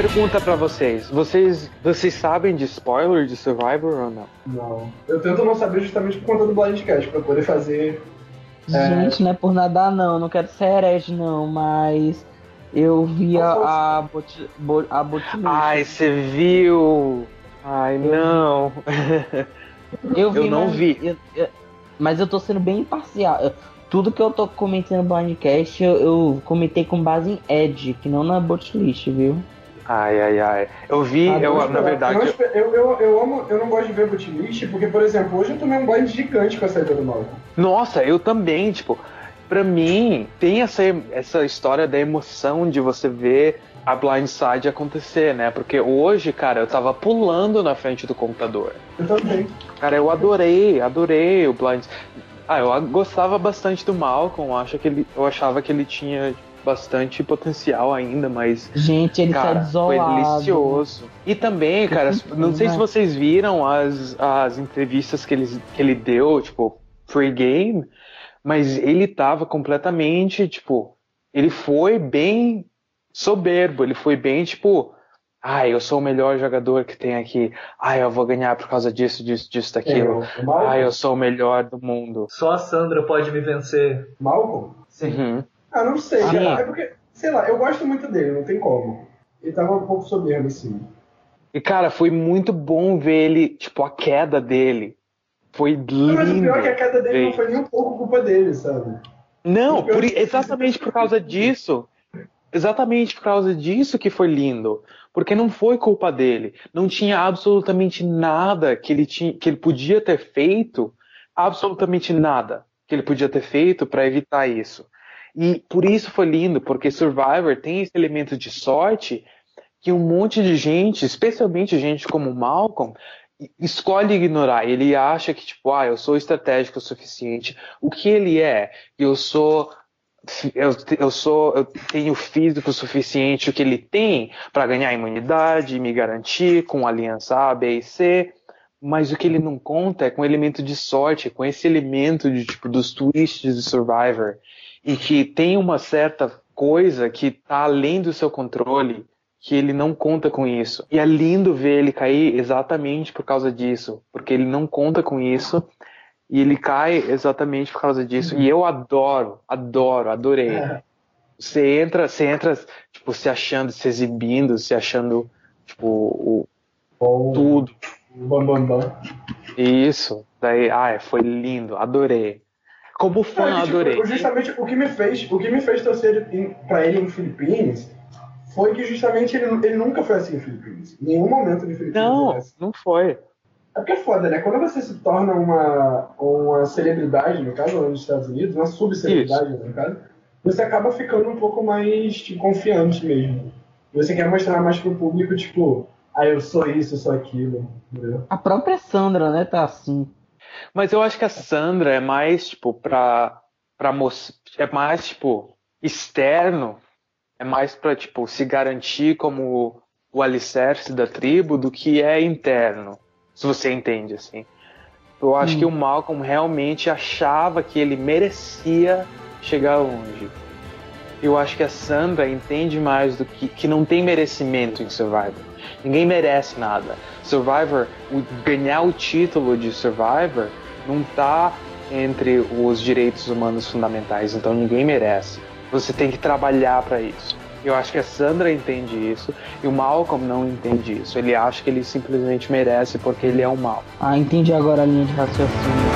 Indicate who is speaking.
Speaker 1: Pergunta pra vocês. Vocês, vocês sabem de spoiler de Survivor ou não?
Speaker 2: Não. Eu tento não saber justamente por conta do Blindcast, pra poder fazer.
Speaker 3: É... Gente, não é por nada não, não quero ser herege não, mas eu vi a, a, bot, bot, a botlist.
Speaker 1: Ai, você viu? Ai, não.
Speaker 3: Eu, vi,
Speaker 1: eu não
Speaker 3: mas,
Speaker 1: vi.
Speaker 3: Eu, eu, mas eu tô sendo bem imparcial. Tudo que eu tô comentando no Blindcast, eu, eu comentei com base em Edge, que não na botlist, viu?
Speaker 1: Ai, ai, ai. Eu vi, ah, eu, na verdade.
Speaker 2: Eu, eu, eu, amo, eu não gosto de ver botlist, porque, por exemplo, hoje eu tomei um blind gigante com a saída do mal.
Speaker 1: Nossa, eu também, tipo, pra mim, tem essa, essa história da emoção de você ver a blindside acontecer, né? Porque hoje, cara, eu tava pulando na frente do computador.
Speaker 2: Eu também.
Speaker 1: Cara, eu adorei, adorei o blind. Ah, eu gostava bastante do Malcolm, acho que ele, eu achava que ele tinha bastante potencial ainda, mas.
Speaker 3: Gente, ele tá
Speaker 1: cara,
Speaker 3: tá desolado.
Speaker 1: Foi delicioso. E também, cara, não sei se vocês viram as, as entrevistas que ele, que ele deu, tipo, pre-game, mas ele tava completamente, tipo, ele foi bem soberbo, ele foi bem, tipo, ah, eu sou o melhor jogador que tem aqui. Ah, eu vou ganhar por causa disso, disso, disso, daquilo. Ah, eu sou o melhor do mundo.
Speaker 4: Só a Sandra pode me vencer.
Speaker 2: Malcolm?
Speaker 1: Sim. Uhum.
Speaker 2: Ah, não sei, cara. É porque, sei lá, eu gosto muito dele, não tem como. Ele tava um pouco soberbo, assim.
Speaker 1: E, cara, foi muito bom ver ele, tipo, a queda dele. Foi lindo. Mas o
Speaker 2: pior é que a queda dele não foi nem um pouco culpa dele, sabe?
Speaker 1: Não, por, exatamente por causa disso. Exatamente por causa disso que foi lindo. Porque não foi culpa dele. Não tinha absolutamente nada que ele, tinha, que ele podia ter feito. Absolutamente nada que ele podia ter feito para evitar isso. E por isso foi lindo, porque Survivor tem esse elemento de sorte que um monte de gente, especialmente gente como Malcolm, escolhe ignorar. Ele acha que, tipo, ah, eu sou estratégico o suficiente. O que ele é? Eu sou. Eu, eu sou, eu tenho físico suficiente o que ele tem para ganhar imunidade, e me garantir com aliança A, B e C, mas o que ele não conta é com o elemento de sorte, com esse elemento de tipo dos twists de Survivor e que tem uma certa coisa que está além do seu controle, que ele não conta com isso. E é lindo ver ele cair exatamente por causa disso, porque ele não conta com isso e ele cai exatamente por causa disso. E eu adoro, adoro, adorei. É. Você entra, você entra, tipo, se achando, se exibindo, se achando, tipo, o,
Speaker 2: oh,
Speaker 1: tudo.
Speaker 2: Bam, bam, bam.
Speaker 1: Isso. Daí, ai, foi lindo, adorei. Como fã,
Speaker 2: Não,
Speaker 1: adorei.
Speaker 2: Tipo, justamente o que me fez, o que me fez torcer para ele em Filipinas foi que justamente ele, ele nunca foi assim em Filipinas. Em nenhum momento de Filipinas.
Speaker 1: Não, assim. não foi.
Speaker 2: É porque é foda, né? Quando você se torna uma, uma celebridade, no caso, nos Estados Unidos, uma subcelebridade, no caso, você acaba ficando um pouco mais tipo, confiante mesmo. Você quer mostrar mais pro público, tipo, ah, eu sou isso, eu sou aquilo. Entendeu?
Speaker 3: A própria Sandra, né, tá assim.
Speaker 1: Mas eu acho que a Sandra é mais, tipo, pra, pra mostrar. É mais, tipo, externo. É mais pra, tipo, se garantir como o alicerce da tribo do que é interno. Se você entende, assim. Eu acho hum. que o Malcolm realmente achava que ele merecia chegar longe. Eu acho que a Sandra entende mais do que. que não tem merecimento em Survivor. Ninguém merece nada. Survivor, o, ganhar o título de Survivor não está entre os direitos humanos fundamentais, então ninguém merece. Você tem que trabalhar para isso. Eu acho que a Sandra entende isso e o Malcolm não entende isso. Ele acha que ele simplesmente merece porque ele é um mal.
Speaker 3: Ah, entendi agora a linha de raciocínio.